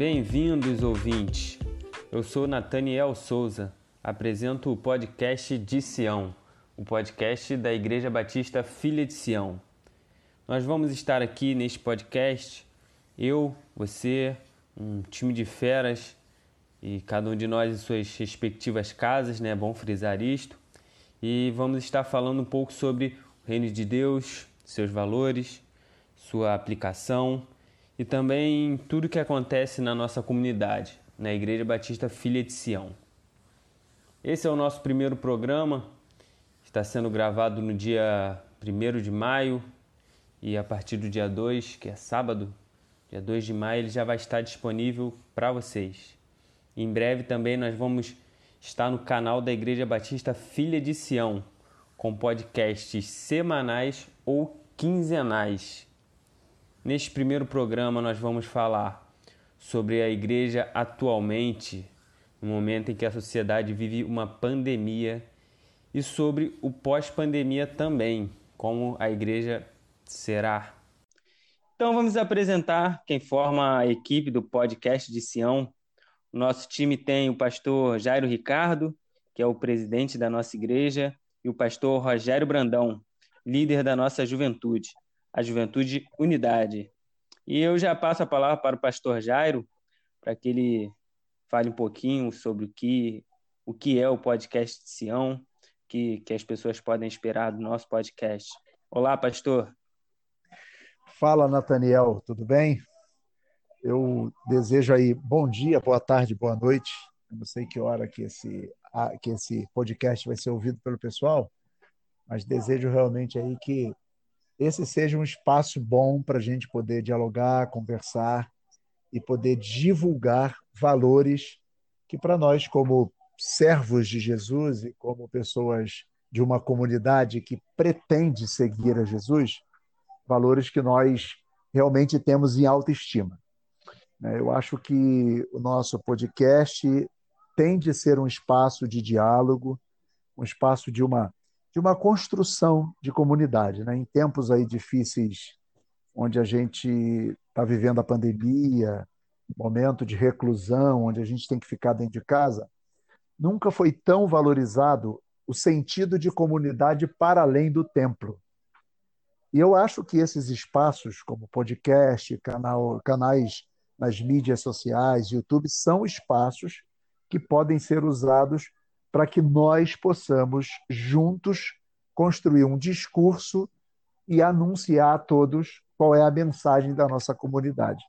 Bem-vindos, ouvintes. Eu sou Nathaniel Souza, apresento o podcast de Sião, o podcast da Igreja Batista Filha de Sião. Nós vamos estar aqui neste podcast, eu, você, um time de feras e cada um de nós em suas respectivas casas, né? É bom frisar isto. E vamos estar falando um pouco sobre o reino de Deus, seus valores, sua aplicação e também tudo que acontece na nossa comunidade, na Igreja Batista Filha de Sião. Esse é o nosso primeiro programa, está sendo gravado no dia 1 de maio e a partir do dia 2, que é sábado, dia 2 de maio, ele já vai estar disponível para vocês. Em breve também nós vamos estar no canal da Igreja Batista Filha de Sião, com podcasts semanais ou quinzenais. Neste primeiro programa nós vamos falar sobre a igreja atualmente, no momento em que a sociedade vive uma pandemia, e sobre o pós-pandemia também, como a igreja será. Então vamos apresentar quem forma a equipe do podcast de Sião. Nosso time tem o pastor Jairo Ricardo, que é o presidente da nossa igreja, e o pastor Rogério Brandão, líder da nossa juventude, a Juventude Unidade. E eu já passo a palavra para o pastor Jairo, para que ele fale um pouquinho sobre o que, o que é o podcast de Sião, que, que as pessoas podem esperar do nosso podcast. Olá, pastor. Fala, Nathaniel, tudo bem? Eu desejo aí bom dia, boa tarde, boa noite. Eu não sei que hora que esse, que esse podcast vai ser ouvido pelo pessoal, mas desejo realmente aí que esse seja um espaço bom para a gente poder dialogar, conversar e poder divulgar valores que, para nós, como servos de Jesus e como pessoas de uma comunidade que pretende seguir a Jesus, valores que nós realmente temos em alta estima. Né? Eu acho que o nosso podcast tem de ser um espaço de diálogo, um espaço de uma de uma construção de comunidade, né? Em tempos aí difíceis, onde a gente está vivendo a pandemia, momento de reclusão, onde a gente tem que ficar dentro de casa, nunca foi tão valorizado o sentido de comunidade para além do templo. E eu acho que esses espaços, como podcast, canal, canais nas mídias sociais, YouTube, são espaços que podem ser usados para que nós possamos juntos construir um discurso e anunciar a todos qual é a mensagem da nossa comunidade.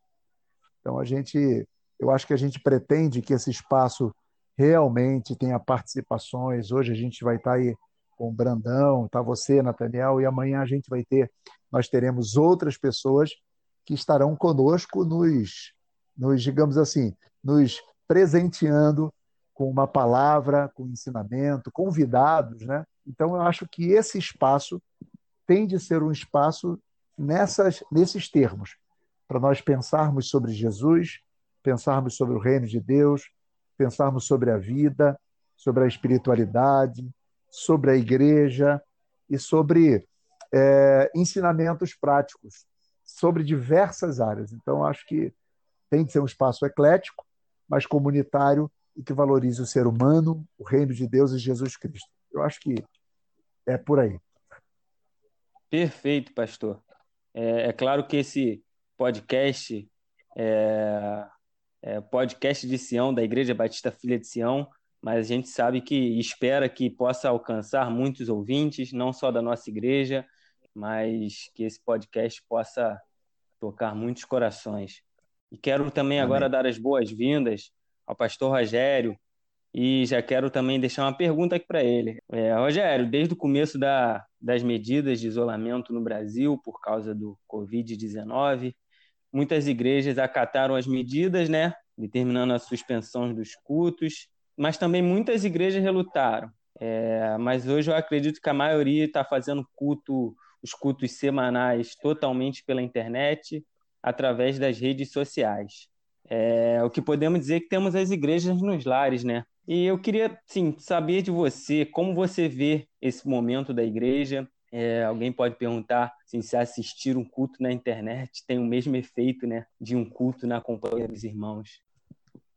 Então a gente, eu acho que a gente pretende que esse espaço realmente tenha participações. Hoje a gente vai estar aí com o Brandão, tá você, Nathaniel, e amanhã a gente vai ter, nós teremos outras pessoas que estarão conosco nos, nos digamos assim, nos presenteando com uma palavra, com ensinamento, convidados, né? Então eu acho que esse espaço tem de ser um espaço nessas nesses termos, para nós pensarmos sobre Jesus, pensarmos sobre o reino de Deus, pensarmos sobre a vida, sobre a espiritualidade, sobre a igreja e sobre é, ensinamentos práticos sobre diversas áreas. Então acho que tem de ser um espaço eclético, mas comunitário e que valorize o ser humano, o reino de Deus e Jesus Cristo. Eu acho que é por aí. Perfeito, pastor. É, é claro que esse podcast é, é, podcast de Sião, da Igreja Batista Filha de Sião, mas a gente sabe que espera que possa alcançar muitos ouvintes, não só da nossa igreja, mas que esse podcast possa tocar muitos corações. E quero também Amém. agora dar as boas-vindas ao pastor Rogério, e já quero também deixar uma pergunta aqui para ele. É, Rogério, desde o começo da, das medidas de isolamento no Brasil por causa do Covid-19, muitas igrejas acataram as medidas, né, determinando a suspensão dos cultos, mas também muitas igrejas relutaram. É, mas hoje eu acredito que a maioria está fazendo culto, os cultos semanais totalmente pela internet, através das redes sociais. É, o que podemos dizer é que temos as igrejas nos lares, né? E eu queria, sim, saber de você como você vê esse momento da igreja, É, alguém pode perguntar assim, se assistir um culto na internet tem o mesmo efeito né, de um culto na companhia dos irmãos.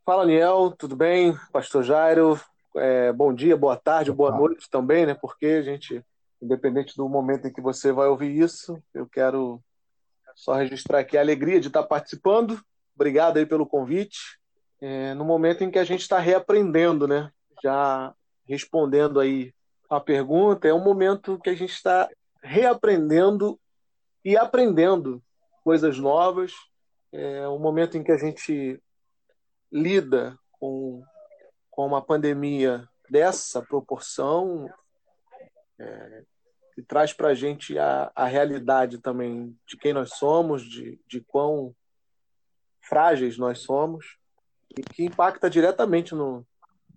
Fala, Niel, tudo bem? Pastor Jairo, é, bom dia, boa tarde, boa noite também, né? Porque a gente, independente do momento em que você vai ouvir isso, eu quero só registrar aqui a alegria de estar participando. Obrigado aí pelo convite. É, no momento em que a gente está reaprendendo, né? Já respondendo aí a pergunta, é um momento que a gente está reaprendendo e aprendendo coisas novas. É um momento em que a gente lida com, com uma pandemia dessa proporção, é, que traz para a gente a realidade também de quem nós somos, de, de quão frágeis nós somos, e que impacta diretamente no,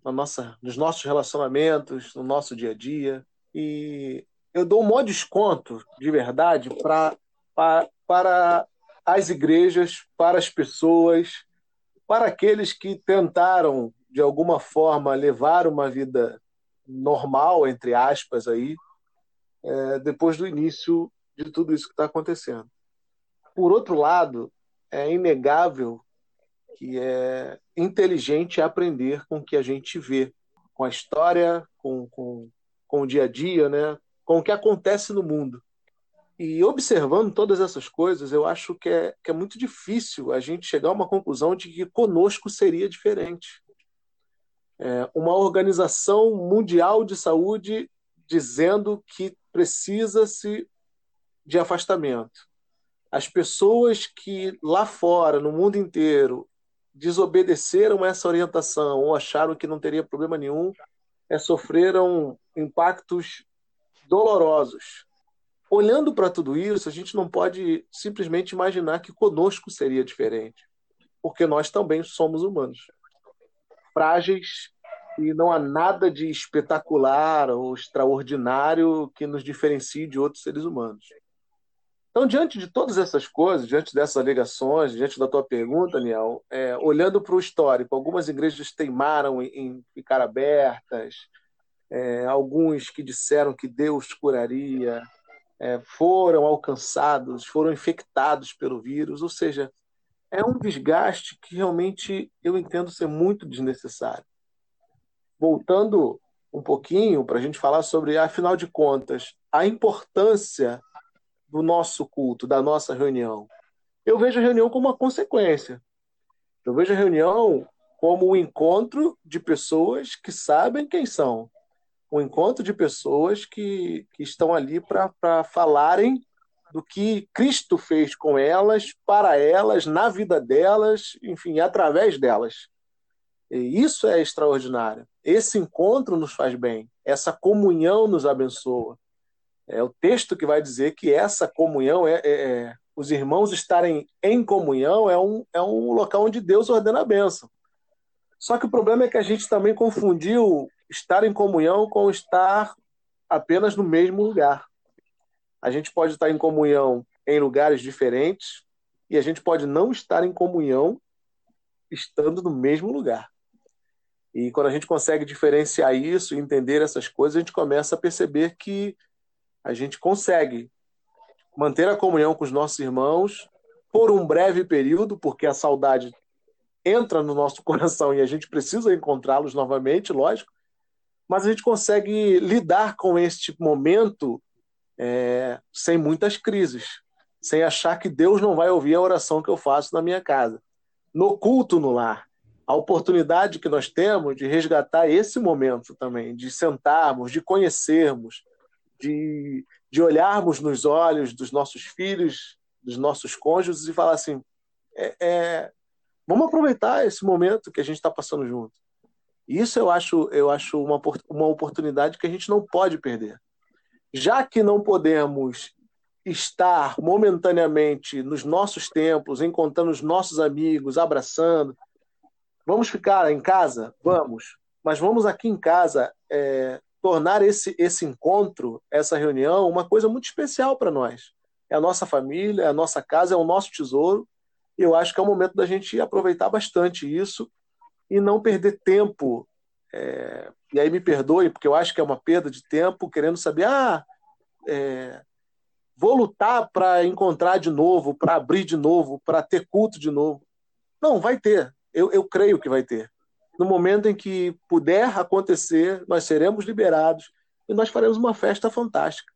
na nossa, nos nossos relacionamentos, no nosso dia a dia. E eu dou um maior desconto, de verdade, pra, pra, para as igrejas, para as pessoas, para aqueles que tentaram, de alguma forma, levar uma vida normal, entre aspas, aí, é, depois do início de tudo isso que está acontecendo. Por outro lado, é inegável que é inteligente aprender com o que a gente vê, com a história, com, com, com o dia a dia, né? com o que acontece no mundo. E observando todas essas coisas, eu acho que é, que é muito difícil a gente chegar a uma conclusão de que conosco seria diferente. É uma organização mundial de saúde dizendo que precisa-se de afastamento. As pessoas que lá fora, no mundo inteiro, desobedeceram essa orientação ou acharam que não teria problema nenhum, é, sofreram impactos dolorosos. Olhando para tudo isso, a gente não pode simplesmente imaginar que conosco seria diferente, porque nós também somos humanos, frágeis e não há nada de espetacular ou extraordinário que nos diferencie de outros seres humanos. Então, diante de todas essas coisas, diante dessas alegações, diante da tua pergunta, Daniel, é, olhando para o histórico, algumas igrejas teimaram em, em ficar abertas, é, alguns que disseram que Deus curaria, é, foram alcançados, foram infectados pelo vírus, ou seja, é um desgaste que realmente eu entendo ser muito desnecessário. Voltando um pouquinho para a gente falar sobre, afinal de contas, a importância do nosso culto, da nossa reunião. Eu vejo a reunião como uma consequência. Eu vejo a reunião como o um encontro de pessoas que sabem quem são. Um encontro de pessoas que, que estão ali para falarem do que Cristo fez com elas, para elas, na vida delas, enfim, através delas. E isso é extraordinário. Esse encontro nos faz bem, essa comunhão nos abençoa. É o texto que vai dizer que essa comunhão, é, é, é, os irmãos estarem em comunhão, é um, é um local onde Deus ordena a bênção. Só que o problema é que a gente também confundiu estar em comunhão com estar apenas no mesmo lugar. A gente pode estar em comunhão em lugares diferentes e a gente pode não estar em comunhão estando no mesmo lugar. E quando a gente consegue diferenciar isso e entender essas coisas, a gente começa a perceber que a gente consegue manter a comunhão com os nossos irmãos por um breve período, porque a saudade entra no nosso coração e a gente precisa encontrá-los novamente, lógico, mas a gente consegue lidar com este momento é, sem muitas crises, sem achar que Deus não vai ouvir a oração que eu faço na minha casa. No culto no lar, a oportunidade que nós temos de resgatar esse momento também, de sentarmos, de conhecermos, de, de olharmos nos olhos dos nossos filhos, dos nossos cônjuges e falar assim: é, é, vamos aproveitar esse momento que a gente está passando junto. Isso eu acho, eu acho uma, uma oportunidade que a gente não pode perder. Já que não podemos estar momentaneamente nos nossos templos, encontrando os nossos amigos, abraçando, vamos ficar em casa? Vamos. Mas vamos aqui em casa é, tornar esse, esse encontro, essa reunião, uma coisa muito especial para nós. É a nossa família, é a nossa casa, é o nosso tesouro. E eu acho que é o momento da gente aproveitar bastante isso e não perder tempo. É... E aí me perdoe, porque eu acho que é uma perda de tempo, querendo saber, ah, é, vou lutar para encontrar de novo, para abrir de novo, para ter culto de novo. Não, vai ter. Eu, eu creio que vai ter. No momento em que puder acontecer, nós seremos liberados e nós faremos uma festa fantástica.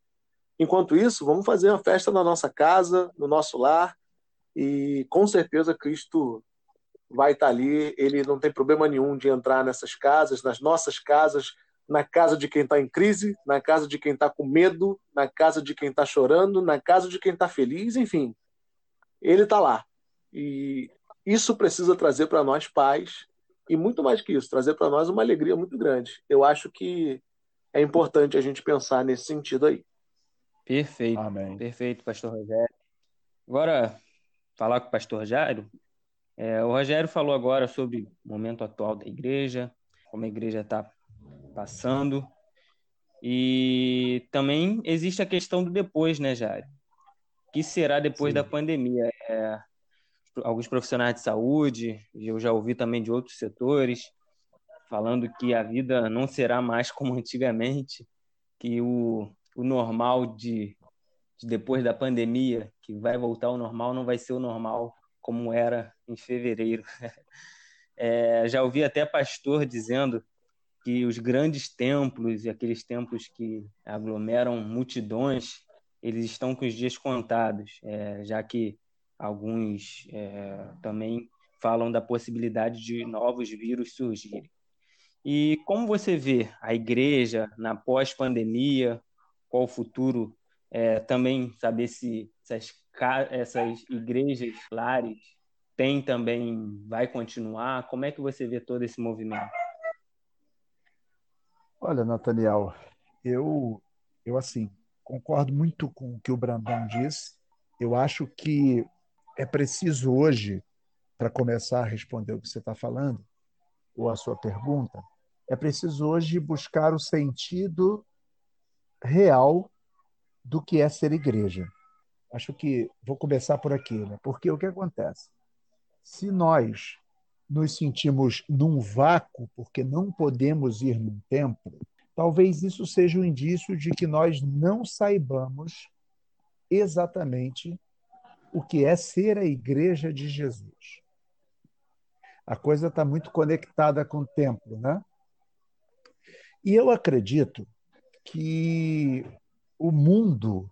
Enquanto isso, vamos fazer uma festa na nossa casa, no nosso lar, e com certeza Cristo vai estar ali. Ele não tem problema nenhum de entrar nessas casas, nas nossas casas, na casa de quem está em crise, na casa de quem está com medo, na casa de quem está chorando, na casa de quem está feliz, enfim. Ele está lá. E isso precisa trazer para nós pais, e muito mais que isso, trazer para nós uma alegria muito grande. Eu acho que é importante a gente pensar nesse sentido aí. Perfeito. Amém. Perfeito, pastor Rogério. Agora, falar com o pastor Jairo. É, o Rogério falou agora sobre o momento atual da igreja, como a igreja está passando. E também existe a questão do depois, né, Jairo? O que será depois Sim. da pandemia? É, alguns profissionais de saúde, eu já ouvi também de outros setores, falando que a vida não será mais como antigamente, que o, o normal de, de depois da pandemia, que vai voltar ao normal, não vai ser o normal como era em fevereiro. É, já ouvi até pastor dizendo que os grandes templos e aqueles templos que aglomeram multidões, eles estão com os dias contados, é, já que alguns é, também falam da possibilidade de novos vírus surgirem. E como você vê a igreja na pós-pandemia? Qual o futuro? É, também saber se essas, essas igrejas, lares, tem também, vai continuar? Como é que você vê todo esse movimento? Olha, Nathaniel, eu, eu assim, concordo muito com o que o Brandão disse. Eu acho que é preciso hoje, para começar a responder o que você está falando, ou a sua pergunta, é preciso hoje buscar o sentido real do que é ser igreja. Acho que vou começar por aqui, né? porque o que acontece? Se nós nos sentimos num vácuo porque não podemos ir num templo, talvez isso seja um indício de que nós não saibamos exatamente o que é ser a igreja de Jesus. A coisa está muito conectada com o templo, né? E eu acredito que o mundo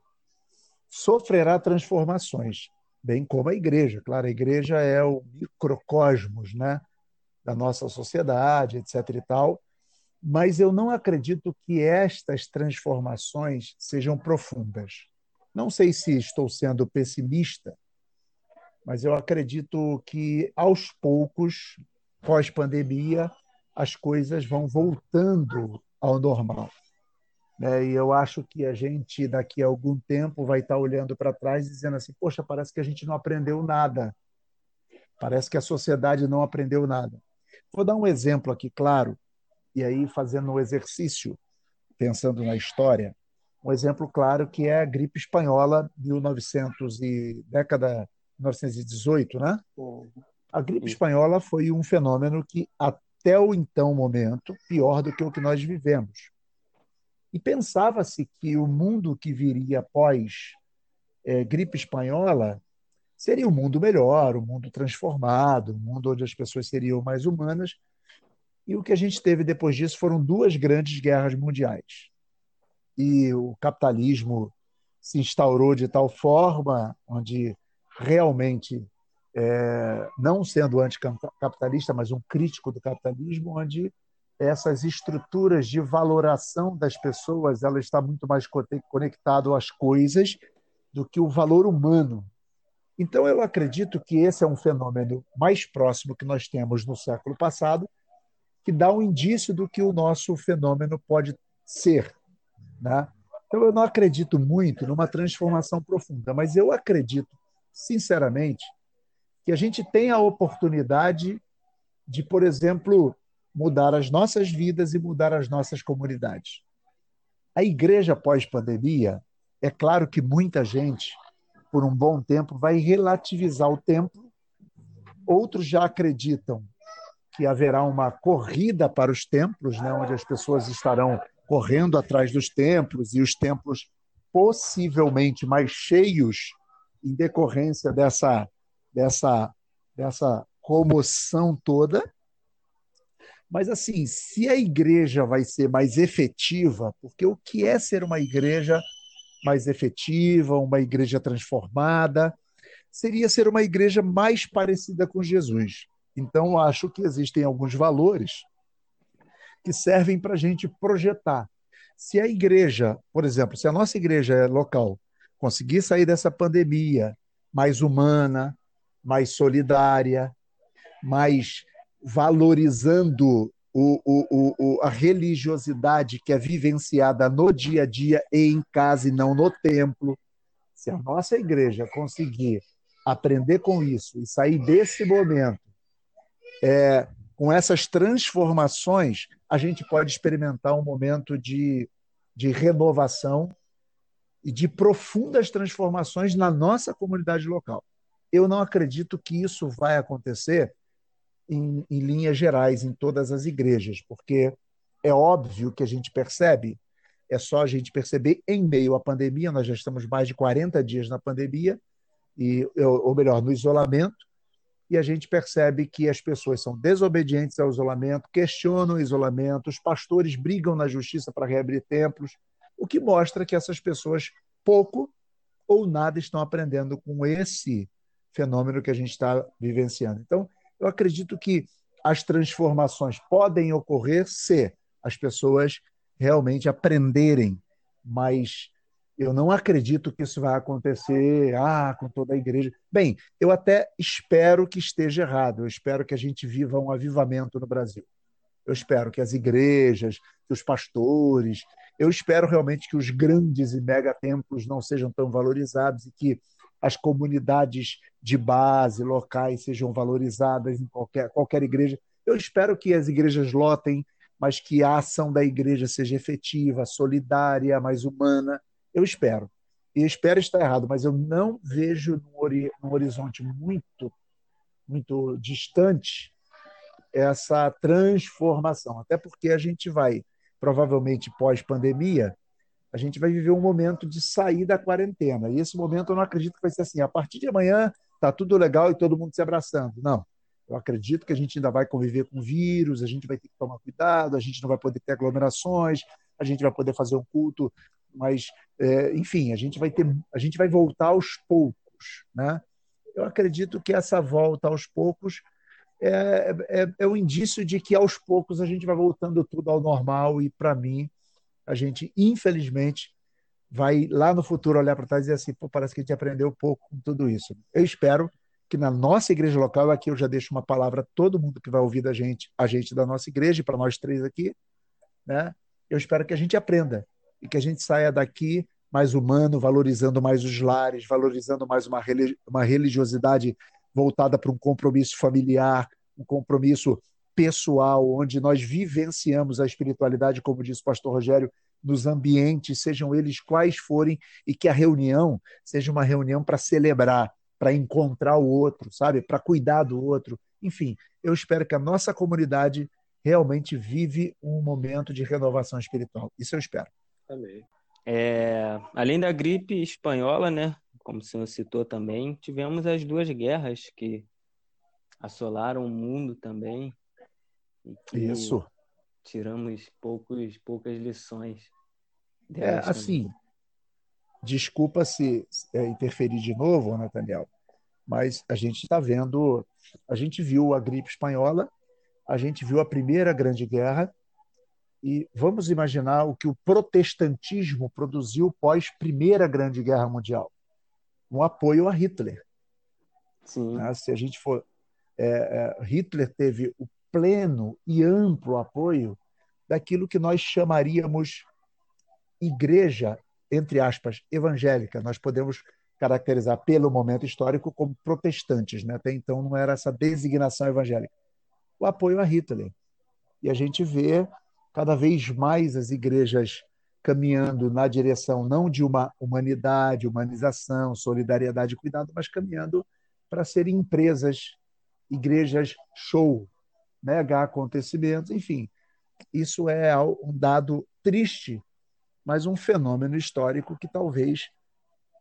sofrerá transformações, bem como a igreja. Claro, a igreja é o microcosmos né, da nossa sociedade, etc. e tal, mas eu não acredito que estas transformações sejam profundas. Não sei se estou sendo pessimista, mas eu acredito que aos poucos, pós-pandemia, as coisas vão voltando ao normal. Né? E eu acho que a gente, daqui a algum tempo, vai estar olhando para trás dizendo assim: poxa, parece que a gente não aprendeu nada. Parece que a sociedade não aprendeu nada. Vou dar um exemplo aqui, claro, e aí fazendo um exercício, pensando na história, um exemplo claro que é a gripe espanhola, 1900 e década 1918, né? A gripe espanhola foi um fenômeno que até o então momento, pior do que o que nós vivemos. E pensava-se que o mundo que viria após é, gripe espanhola seria um mundo melhor, um mundo transformado, um mundo onde as pessoas seriam mais humanas. E o que a gente teve depois disso foram duas grandes guerras mundiais. E o capitalismo se instaurou de tal forma, onde realmente é, não sendo anticapitalista, mas um crítico do capitalismo, onde essas estruturas de valoração das pessoas ela está muito mais conectado às coisas do que o valor humano. Então eu acredito que esse é um fenômeno mais próximo que nós temos no século passado, que dá um indício do que o nosso fenômeno pode ser, né? Então eu não acredito muito numa transformação profunda, mas eu acredito sinceramente que a gente tem a oportunidade de, por exemplo, mudar as nossas vidas e mudar as nossas comunidades. A igreja pós-pandemia, é claro que muita gente, por um bom tempo, vai relativizar o templo. Outros já acreditam que haverá uma corrida para os templos, né, onde as pessoas estarão correndo atrás dos templos e os templos possivelmente mais cheios em decorrência dessa, dessa, dessa comoção toda. Mas, assim, se a igreja vai ser mais efetiva, porque o que é ser uma igreja mais efetiva, uma igreja transformada, seria ser uma igreja mais parecida com Jesus. Então, acho que existem alguns valores que servem para a gente projetar. Se a igreja, por exemplo, se a nossa igreja é local, conseguir sair dessa pandemia mais humana, mais solidária, mais valorizando o, o, o, a religiosidade que é vivenciada no dia a dia e em casa e não no templo. Se a nossa igreja conseguir aprender com isso e sair desse momento é, com essas transformações, a gente pode experimentar um momento de, de renovação e de profundas transformações na nossa comunidade local. Eu não acredito que isso vai acontecer em, em linhas gerais em todas as igrejas, porque é óbvio que a gente percebe, é só a gente perceber em meio à pandemia, nós já estamos mais de 40 dias na pandemia, e, ou melhor, no isolamento, e a gente percebe que as pessoas são desobedientes ao isolamento, questionam o isolamento, os pastores brigam na justiça para reabrir templos, o que mostra que essas pessoas pouco ou nada estão aprendendo com esse fenômeno que a gente está vivenciando. Então, eu acredito que as transformações podem ocorrer se as pessoas realmente aprenderem, mas eu não acredito que isso vai acontecer ah, com toda a igreja. Bem, eu até espero que esteja errado, eu espero que a gente viva um avivamento no Brasil. Eu espero que as igrejas, que os pastores, eu espero realmente que os grandes e mega templos não sejam tão valorizados e que as comunidades de base locais sejam valorizadas em qualquer, qualquer igreja. Eu espero que as igrejas lotem, mas que a ação da igreja seja efetiva, solidária, mais humana. Eu espero. E espero estar errado, mas eu não vejo num horizonte muito, muito distante essa transformação. Até porque a gente vai, provavelmente pós-pandemia, a gente vai viver um momento de sair da quarentena. E esse momento eu não acredito que vai ser assim. A partir de amanhã está tudo legal e todo mundo se abraçando. Não. Eu acredito que a gente ainda vai conviver com vírus, a gente vai ter que tomar cuidado, a gente não vai poder ter aglomerações, a gente vai poder fazer um culto, mas, é, enfim, a gente vai ter, a gente vai voltar aos poucos, né? Eu acredito que essa volta aos poucos é, é, é um indício de que aos poucos a gente vai voltando tudo ao normal e para mim a gente, infelizmente, vai lá no futuro olhar para trás e dizer assim, Pô, parece que a gente aprendeu pouco com tudo isso. Eu espero que na nossa igreja local, aqui eu já deixo uma palavra a todo mundo que vai ouvir da gente, a gente da nossa igreja, para nós três aqui, né? Eu espero que a gente aprenda e que a gente saia daqui mais humano, valorizando mais os lares, valorizando mais uma, uma religiosidade voltada para um compromisso familiar, um compromisso pessoal, onde nós vivenciamos a espiritualidade, como disse o pastor Rogério, nos ambientes, sejam eles quais forem, e que a reunião seja uma reunião para celebrar, para encontrar o outro, sabe? Para cuidar do outro. Enfim, eu espero que a nossa comunidade realmente vive um momento de renovação espiritual. Isso eu espero. Amém. É, além da gripe espanhola, né? Como o senhor citou também, tivemos as duas guerras que assolaram o mundo também. Isso. Tiramos poucos, poucas lições. É, assim, desculpa se é, interferir de novo, Nathaniel, mas a gente está vendo, a gente viu a gripe espanhola, a gente viu a Primeira Grande Guerra, e vamos imaginar o que o protestantismo produziu pós Primeira Grande Guerra Mundial. Um apoio a Hitler. Sim. Né? Se a gente for. É, é, Hitler teve o pleno e amplo apoio daquilo que nós chamaríamos igreja, entre aspas, evangélica. Nós podemos caracterizar pelo momento histórico como protestantes, né? até então não era essa designação evangélica. O apoio a Hitler. E a gente vê cada vez mais as igrejas caminhando na direção não de uma humanidade, humanização, solidariedade e cuidado, mas caminhando para serem empresas, igrejas show, mega acontecimentos, enfim. Isso é um dado triste, mas um fenômeno histórico que talvez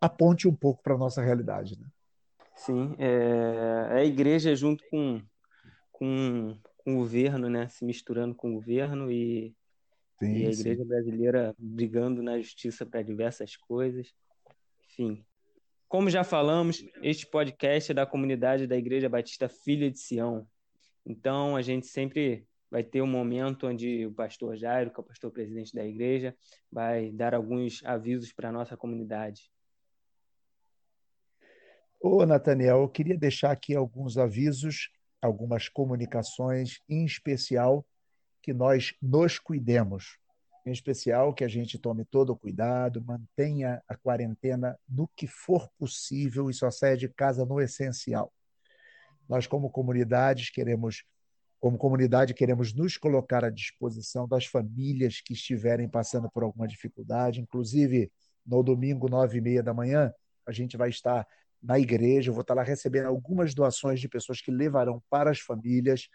aponte um pouco para a nossa realidade. Né? Sim, é, a igreja junto com, com, com o governo, né? se misturando com o governo e, sim, e a igreja sim. brasileira brigando na justiça para diversas coisas. Enfim, como já falamos, este podcast é da comunidade da Igreja Batista Filha de Sião. Então, a gente sempre vai ter um momento onde o pastor Jairo, que é o pastor presidente da igreja, vai dar alguns avisos para a nossa comunidade. Ô, Nathaniel, eu queria deixar aqui alguns avisos, algumas comunicações, em especial que nós nos cuidemos. Em especial que a gente tome todo o cuidado, mantenha a quarentena no que for possível e só saia de casa no essencial. Nós, como comunidades, queremos como comunidade, queremos nos colocar à disposição das famílias que estiverem passando por alguma dificuldade. Inclusive, no domingo, nove e meia da manhã, a gente vai estar na igreja. Eu vou estar lá recebendo algumas doações de pessoas que levarão para as famílias.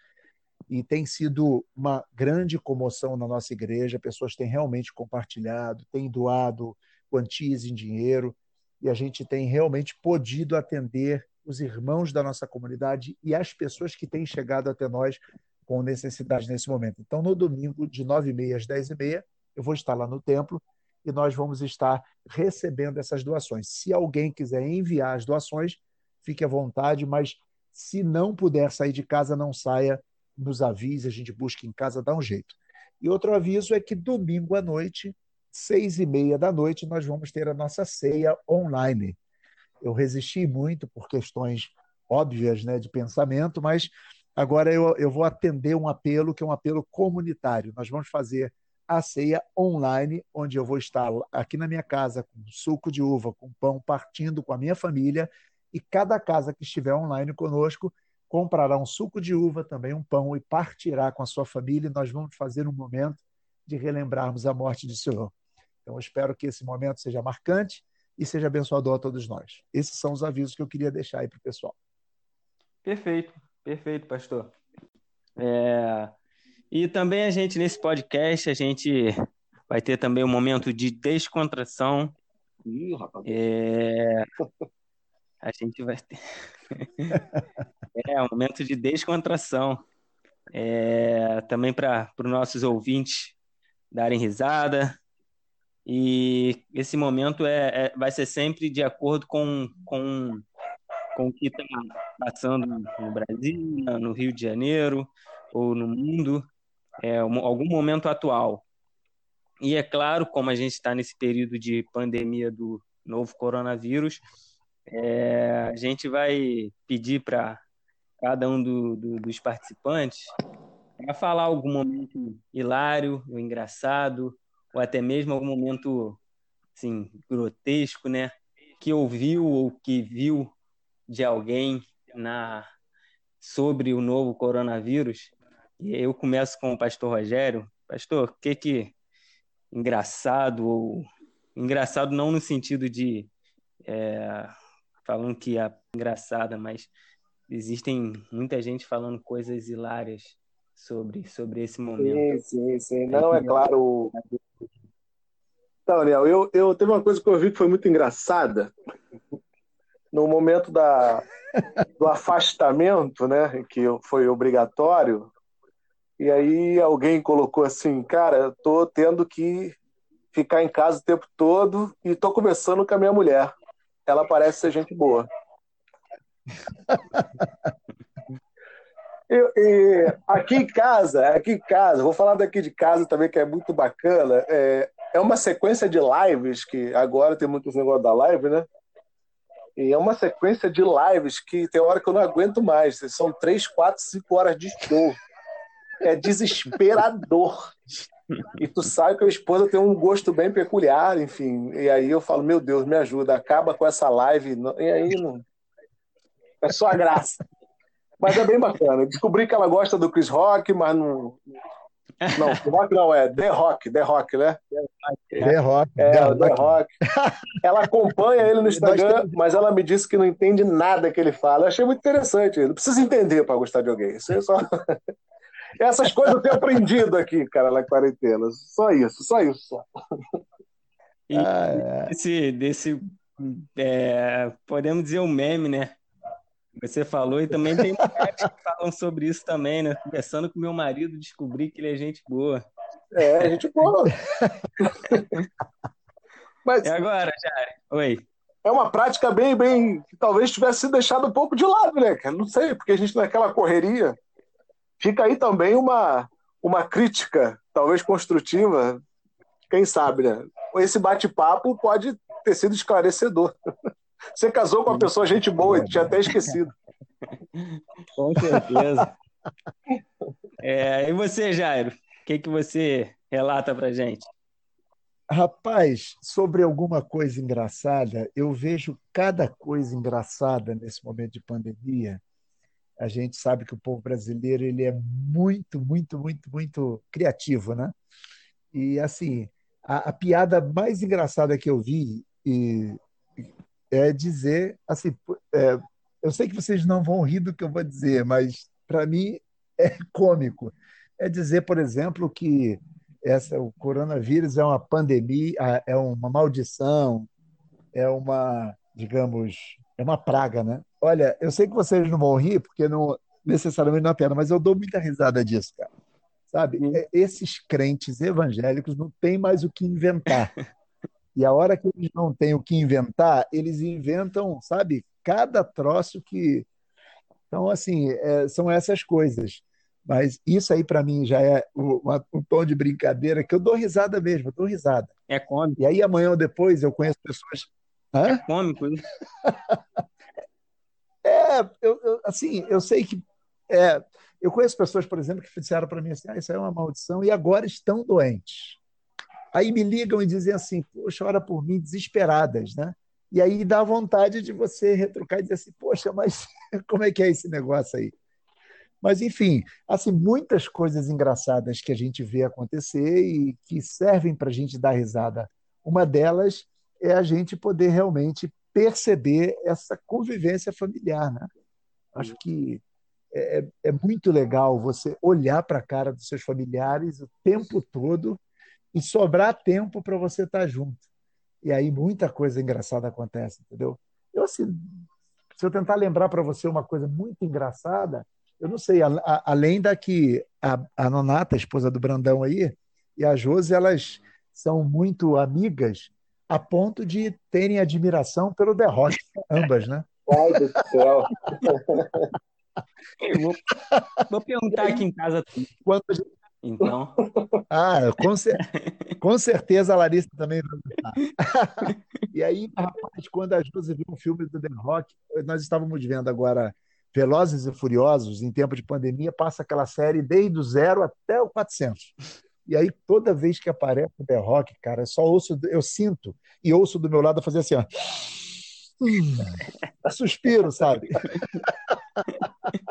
E tem sido uma grande comoção na nossa igreja. Pessoas têm realmente compartilhado, têm doado quantias em dinheiro. E a gente tem realmente podido atender os irmãos da nossa comunidade e as pessoas que têm chegado até nós com necessidade nesse momento. Então, no domingo, de 9h30 às 10h30, eu vou estar lá no templo e nós vamos estar recebendo essas doações. Se alguém quiser enviar as doações, fique à vontade, mas se não puder sair de casa, não saia, nos avise, a gente busca em casa, dá um jeito. E outro aviso é que domingo à noite, seis e meia da noite, nós vamos ter a nossa ceia online eu resisti muito por questões óbvias né, de pensamento, mas agora eu, eu vou atender um apelo que é um apelo comunitário. Nós vamos fazer a ceia online, onde eu vou estar aqui na minha casa com suco de uva, com pão, partindo com a minha família, e cada casa que estiver online conosco comprará um suco de uva, também um pão, e partirá com a sua família, e nós vamos fazer um momento de relembrarmos a morte do Senhor. Então, eu espero que esse momento seja marcante e seja abençoador a todos nós. Esses são os avisos que eu queria deixar aí para o pessoal. Perfeito, perfeito, pastor. É... E também a gente, nesse podcast, a gente vai ter também um momento de descontração. Ih, rapaz. É... A gente vai ter. é, um momento de descontração. É... Também para os nossos ouvintes darem risada, e esse momento é, é vai ser sempre de acordo com, com, com o que está passando no Brasil, no Rio de Janeiro ou no mundo, é, algum momento atual. E é claro, como a gente está nesse período de pandemia do novo coronavírus, é, a gente vai pedir para cada um do, do, dos participantes para falar algum momento hilário ou engraçado, ou até mesmo algum momento assim, grotesco, né? Que ouviu ou que viu de alguém na sobre o novo coronavírus. E eu começo com o pastor Rogério. Pastor, o que que engraçado ou engraçado não no sentido de é, falando que é engraçada, mas existem muita gente falando coisas hilárias sobre sobre esse momento. Sim, sim, sim. Não, é claro, então, Daniel, eu, eu teve uma coisa que eu vi que foi muito engraçada. No momento da, do afastamento, né, que foi obrigatório, e aí alguém colocou assim, cara, eu tô tendo que ficar em casa o tempo todo e tô conversando com a minha mulher. Ela parece ser gente boa. E, aqui em casa, aqui em casa, vou falar daqui de casa também, que é muito bacana. É, é uma sequência de lives, que agora tem muitos negócios da live, né? E é uma sequência de lives que tem hora que eu não aguento mais. São três, quatro, cinco horas de show. É desesperador. E tu sabe que a esposa tem um gosto bem peculiar, enfim. E aí eu falo, meu Deus, me ajuda, acaba com essa live. E aí não. É só a graça. Mas é bem bacana. Descobri que ela gosta do Chris Rock, mas não. Não, Rock não, é The Rock, The Rock, né? The Rock. É, The, The Rock. Ela acompanha ele no Instagram, mas ela me disse que não entende nada que ele fala. Eu achei muito interessante. Não precisa entender para gostar de alguém. Isso é só. Essas coisas eu tenho aprendido aqui, cara, na quarentena. Só isso, só isso. E ah, é. desse, desse é, podemos dizer, um meme, né? Você falou, e também tem mulheres que falam sobre isso também, né? Conversando com meu marido, descobri que ele é gente boa. É, gente boa. Mas, e agora, Jari? Oi. É uma prática bem, bem, que talvez tivesse sido deixado um pouco de lado, né? Não sei, porque a gente naquela correria. Fica aí também uma, uma crítica, talvez construtiva, quem sabe, né? Esse bate-papo pode ter sido esclarecedor. Você casou com uma pessoa gente boa e tinha até esquecido. Com certeza. É, e você, Jairo? O que, que você relata pra gente? Rapaz, sobre alguma coisa engraçada, eu vejo cada coisa engraçada nesse momento de pandemia. A gente sabe que o povo brasileiro ele é muito, muito, muito, muito criativo, né? E assim, a, a piada mais engraçada que eu vi e, é dizer assim, é, eu sei que vocês não vão rir do que eu vou dizer, mas para mim é cômico. É dizer, por exemplo, que essa, o coronavírus é uma pandemia, é uma maldição, é uma, digamos, é uma praga, né? Olha, eu sei que vocês não vão rir, porque não necessariamente não é pena, mas eu dou muita risada disso, cara. Sabe? Hum. Esses crentes evangélicos não têm mais o que inventar. E a hora que eles não têm o que inventar, eles inventam, sabe, cada troço que. Então, assim, é, são essas coisas. Mas isso aí, para mim, já é um tom de brincadeira que eu dou risada mesmo, eu dou risada. É cômico. E aí, amanhã ou depois, eu conheço pessoas. Hã? É cômico, né? é, eu, eu, assim, eu sei que. É, eu conheço pessoas, por exemplo, que disseram para mim assim: ah, isso é uma maldição, e agora estão doentes. Aí me ligam e dizem assim, poxa, ora por mim, desesperadas, né? E aí dá vontade de você retrucar e dizer assim, poxa, mas como é que é esse negócio aí? Mas, enfim, assim, muitas coisas engraçadas que a gente vê acontecer e que servem para a gente dar risada. Uma delas é a gente poder realmente perceber essa convivência familiar, né? Acho que é, é, é muito legal você olhar para a cara dos seus familiares o tempo todo e sobrar tempo para você estar tá junto. E aí muita coisa engraçada acontece, entendeu? Eu assim, se eu tentar lembrar para você uma coisa muito engraçada, eu não sei, a, a, além da que a, a Nonata, a esposa do Brandão aí, e a Josi, elas são muito amigas a ponto de terem admiração pelo The Rock, ambas, né? Ai do céu! Vou, vou, perguntar aqui em casa. Gente, então. Ah, com, cer com certeza a Larissa também vai gostar. e aí, rapaz, quando a Josi viu o filme do The Rock, nós estávamos vendo agora Velozes e Furiosos, em tempo de pandemia, passa aquela série desde o zero até o 400. E aí, toda vez que aparece o The Rock, cara, só ouço, eu sinto e ouço do meu lado fazer assim, ó. Hum, suspiro, sabe?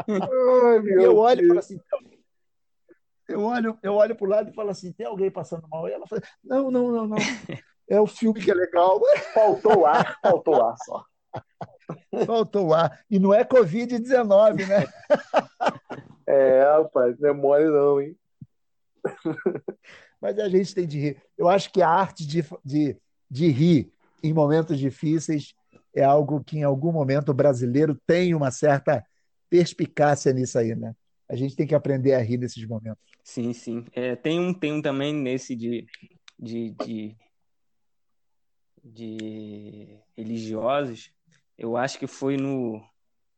Ai, eu olho e falo assim, eu olho, eu olho para o lado e falo assim: tem alguém passando mal? E ela fala: não, não, não, não. É o filme que é legal. Faltou ar, faltou ar só. Faltou ar. E não é Covid-19, né? É, rapaz, não é mole não, hein? Mas a gente tem de rir. Eu acho que a arte de, de, de rir em momentos difíceis é algo que, em algum momento, o brasileiro tem uma certa perspicácia nisso aí, né? A gente tem que aprender a rir nesses momentos. Sim, sim. É, tem, um, tem um também nesse de, de, de, de religiosos. Eu acho que foi no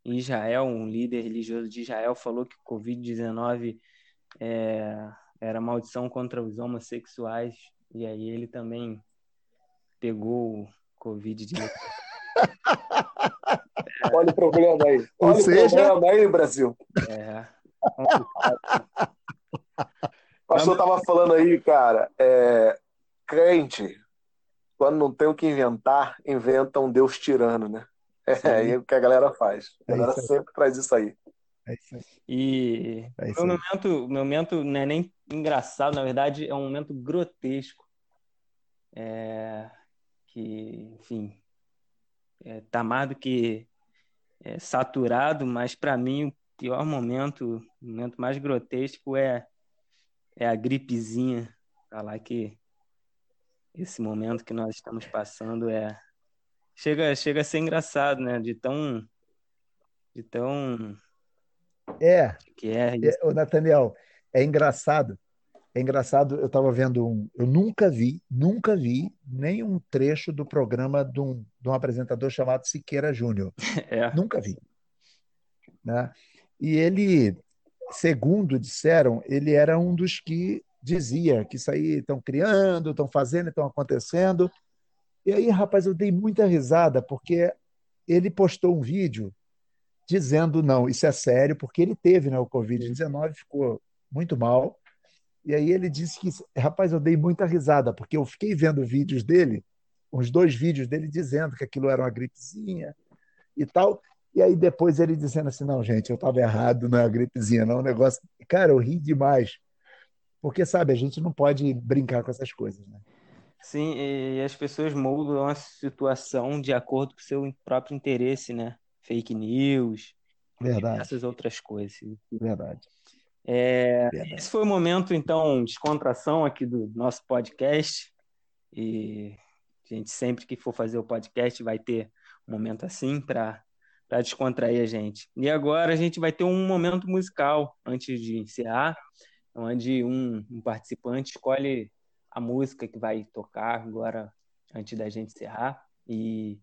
em Israel, um líder religioso de Israel falou que o Covid-19 é, era maldição contra os homossexuais. E aí ele também pegou o Covid de. Olha o problema aí. Olha Ou seja... o problema aí, Brasil. É. O pastor estava falando aí, cara, é, crente, quando não tem o que inventar, inventa um Deus tirano, né? É, é o que a galera faz. A é galera sempre traz isso aí. É isso aí. E é isso o meu momento, meu momento não é nem engraçado, na verdade, é um momento grotesco. É, que, enfim, é, tá mais do que é, saturado, mas para mim pior momento, o momento mais grotesco é, é a gripezinha. Falar que esse momento que nós estamos passando é chega chega a ser engraçado, né? De tão de tão é. Que é, é o Nathaniel é engraçado. É engraçado eu estava vendo um eu nunca vi nunca vi nenhum trecho do programa de um, de um apresentador chamado Siqueira Júnior. É. nunca vi né? E ele segundo disseram ele era um dos que dizia que isso aí estão criando, estão fazendo, estão acontecendo. E aí, rapaz, eu dei muita risada, porque ele postou um vídeo dizendo, não, isso é sério, porque ele teve né, o Covid-19, ficou muito mal. E aí ele disse que, rapaz, eu dei muita risada, porque eu fiquei vendo vídeos dele, uns dois vídeos dele dizendo que aquilo era uma gripezinha e tal. E aí depois ele dizendo assim, não, gente, eu estava errado, não é uma gripezinha, não, é um negócio... Cara, eu ri demais, porque, sabe, a gente não pode brincar com essas coisas, né? Sim, e as pessoas moldam a situação de acordo com o seu próprio interesse, né? Fake news, Verdade. essas outras coisas. Verdade. É, Verdade. Esse foi o momento, então, descontração aqui do nosso podcast. E a gente, sempre que for fazer o podcast, vai ter um momento assim para descontrair a gente. E agora a gente vai ter um momento musical antes de encerrar onde um, um participante escolhe a música que vai tocar agora antes da gente encerrar. E,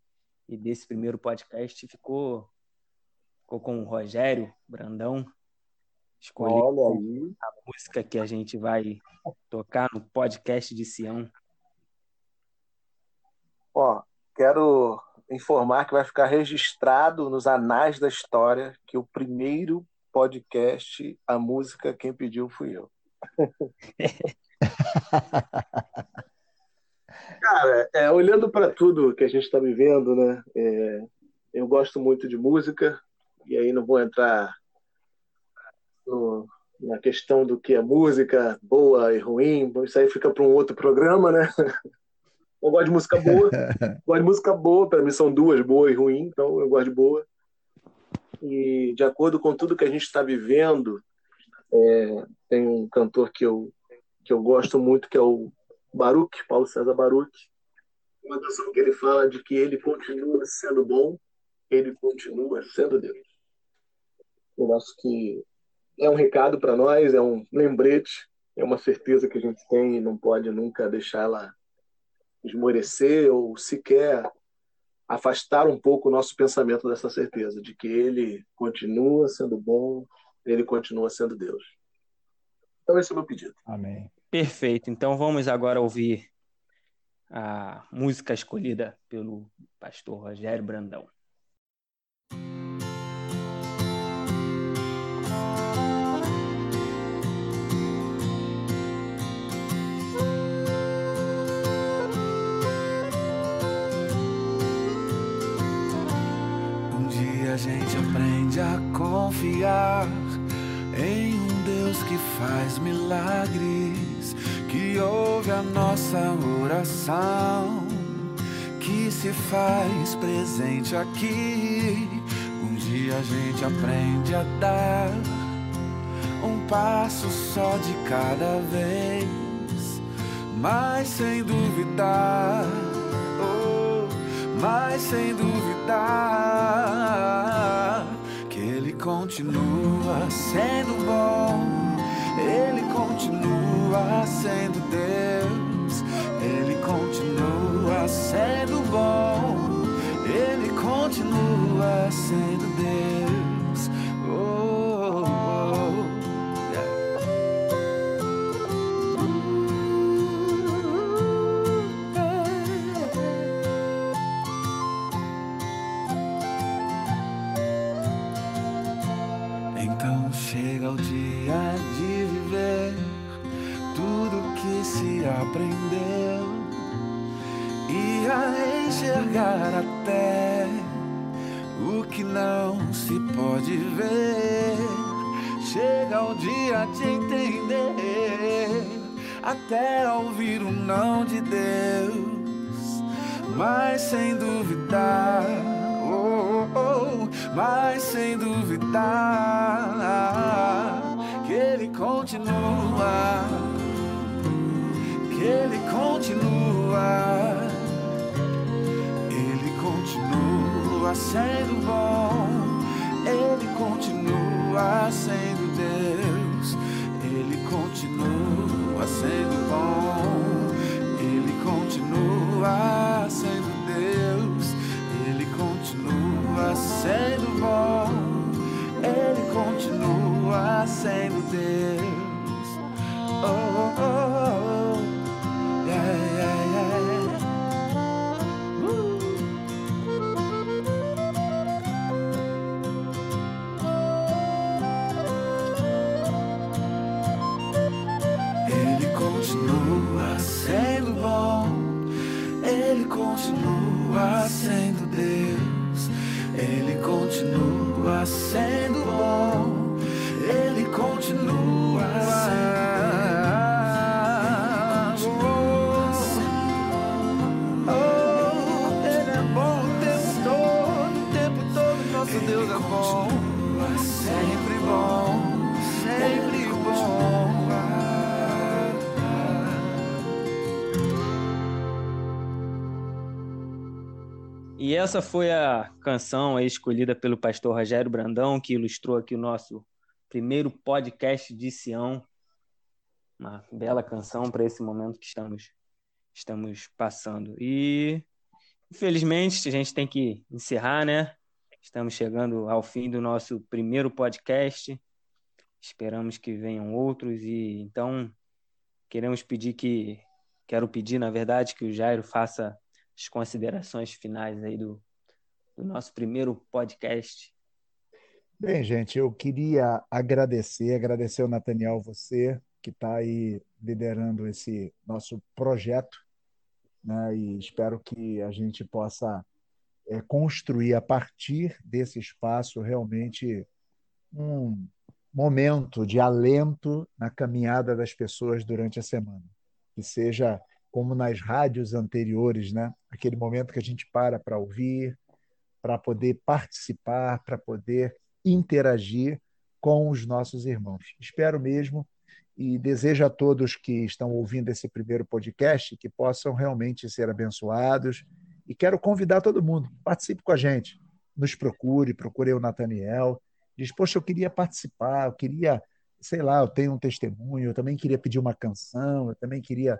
e desse primeiro podcast ficou, ficou com o Rogério Brandão. Escolheu a música que a gente vai tocar no podcast de Sião. Ó, quero informar que vai ficar registrado nos anais da história que o primeiro podcast, a música quem pediu fui eu. Cara, é, olhando para tudo que a gente está vivendo, né? É, eu gosto muito de música e aí não vou entrar no, na questão do que é música boa e ruim. Isso aí fica para um outro programa, né? Eu gosto de música boa, gosto de música boa. Para mim são duas, boa e ruim, então eu gosto de boa. E de acordo com tudo que a gente está vivendo, é, tem um cantor que eu, que eu gosto muito, que é o Baruch, Paulo César Baruch. Uma canção que ele fala de que ele continua sendo bom, ele continua sendo Deus. Eu acho que é um recado para nós, é um lembrete, é uma certeza que a gente tem e não pode nunca deixar ela esmorecer ou sequer afastar um pouco o nosso pensamento dessa certeza de que ele continua sendo bom, ele continua sendo Deus. Então esse é o meu pedido. Amém. Perfeito. Então vamos agora ouvir a música escolhida pelo pastor Rogério Brandão. a gente aprende a confiar em um Deus que faz milagres, que ouve a nossa oração, que se faz presente aqui. Um dia a gente aprende a dar um passo só de cada vez, mas sem duvidar mas sem duvidar que Ele continua sendo bom, Ele continua sendo Deus, essa foi a canção escolhida pelo pastor Rogério Brandão, que ilustrou aqui o nosso primeiro podcast de Sião. Uma bela canção para esse momento que estamos, estamos passando. E, infelizmente, a gente tem que encerrar, né? Estamos chegando ao fim do nosso primeiro podcast. Esperamos que venham outros e então queremos pedir que quero pedir, na verdade, que o Jairo faça as considerações finais aí do, do nosso primeiro podcast. Bem, gente, eu queria agradecer, agradecer ao Nathaniel, você que está aí liderando esse nosso projeto, né? E espero que a gente possa é, construir a partir desse espaço realmente um momento de alento na caminhada das pessoas durante a semana, que seja como nas rádios anteriores, né? Aquele momento que a gente para para ouvir, para poder participar, para poder interagir com os nossos irmãos. Espero mesmo e desejo a todos que estão ouvindo esse primeiro podcast que possam realmente ser abençoados e quero convidar todo mundo, participe com a gente, nos procure, procure o Nathaniel, diz, poxa, eu queria participar, eu queria, sei lá, eu tenho um testemunho, eu também queria pedir uma canção, eu também queria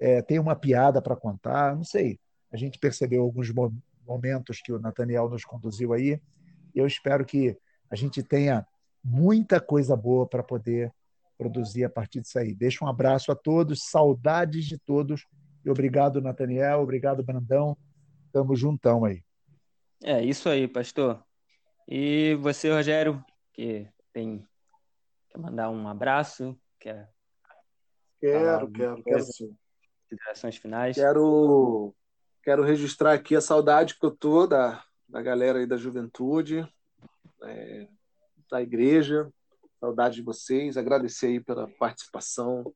é, ter uma piada para contar, não sei. A gente percebeu alguns momentos que o Nathaniel nos conduziu aí, e eu espero que a gente tenha muita coisa boa para poder produzir a partir disso aí. Deixo um abraço a todos, saudades de todos, e obrigado, Nathaniel, obrigado, Brandão, tamo juntão aí. É, isso aí, pastor. E você, Rogério, que tem quer mandar um abraço, quer Quero, quero, quero sim. Considerações finais. Quero, quero registrar aqui a saudade que eu tô da, da galera aí da juventude, é, da igreja, saudade de vocês, agradecer aí pela participação,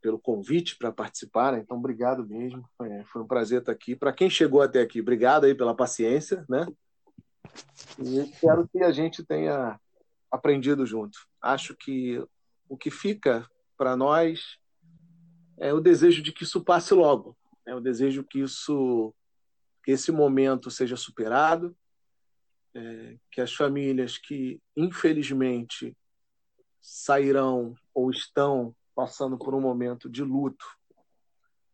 pelo convite para participar, né? então obrigado mesmo, é, foi um prazer estar aqui. Para quem chegou até aqui, obrigado aí pela paciência, né? E espero que a gente tenha aprendido junto. Acho que o que fica para nós é o desejo de que isso passe logo, é o desejo que isso, que esse momento seja superado, é, que as famílias que infelizmente sairão ou estão passando por um momento de luto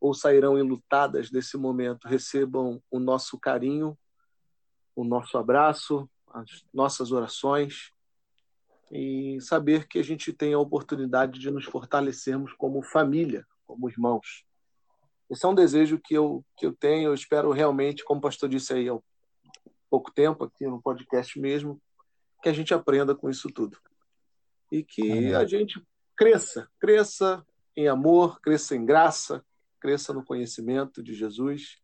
ou sairão enlutadas desse momento recebam o nosso carinho, o nosso abraço, as nossas orações e saber que a gente tem a oportunidade de nos fortalecermos como família, como irmãos. Esse é um desejo que eu, que eu tenho, eu espero realmente, como o pastor disse aí há pouco tempo, aqui no podcast mesmo, que a gente aprenda com isso tudo. E que a gente cresça, cresça em amor, cresça em graça, cresça no conhecimento de Jesus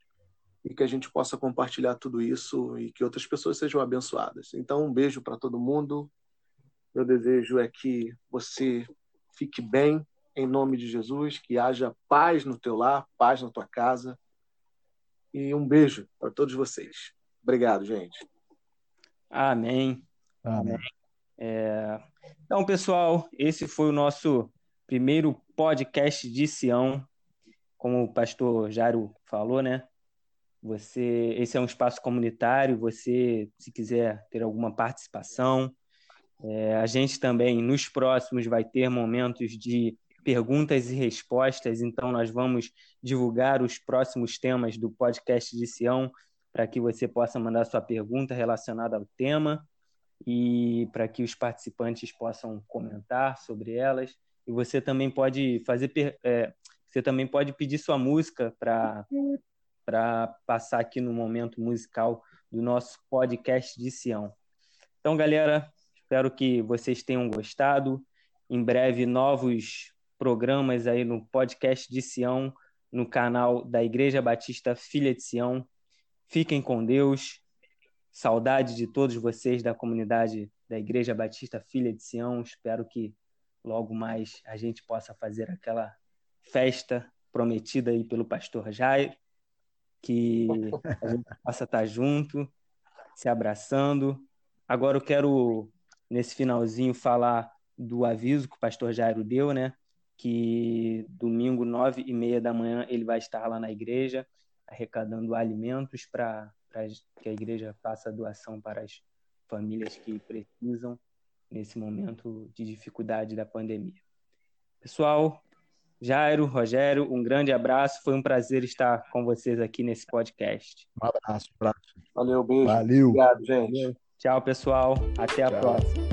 e que a gente possa compartilhar tudo isso e que outras pessoas sejam abençoadas. Então, um beijo para todo mundo. Meu desejo é que você fique bem em nome de Jesus, que haja paz no teu lar, paz na tua casa. E um beijo para todos vocês. Obrigado, gente. Amém. Amém. É... Então, pessoal, esse foi o nosso primeiro podcast de Sião. como o pastor Jairo falou, né? Você, esse é um espaço comunitário. Você, se quiser ter alguma participação, é, a gente também nos próximos vai ter momentos de perguntas e respostas. Então, nós vamos divulgar os próximos temas do podcast de Sião para que você possa mandar sua pergunta relacionada ao tema e para que os participantes possam comentar sobre elas. E você também pode fazer, é, você também pode pedir sua música para para passar aqui no momento musical do nosso podcast de Sião. Então, galera, espero que vocês tenham gostado. Em breve, novos programas aí no podcast de Sião, no canal da Igreja Batista Filha de Sião. Fiquem com Deus. Saudade de todos vocês da comunidade da Igreja Batista Filha de Sião. Espero que logo mais a gente possa fazer aquela festa prometida aí pelo pastor Jair, que a gente possa estar junto, se abraçando. Agora eu quero, nesse finalzinho, falar do aviso que o pastor Jairo deu, né? Que domingo, nove e meia da manhã, ele vai estar lá na igreja, arrecadando alimentos para que a igreja faça doação para as famílias que precisam nesse momento de dificuldade da pandemia. Pessoal, Jairo, Rogério, um grande abraço. Foi um prazer estar com vocês aqui nesse podcast. Um abraço, um abraço. Valeu, beijo. Valeu. Obrigado, gente. Tchau, pessoal. Até a Tchau. próxima.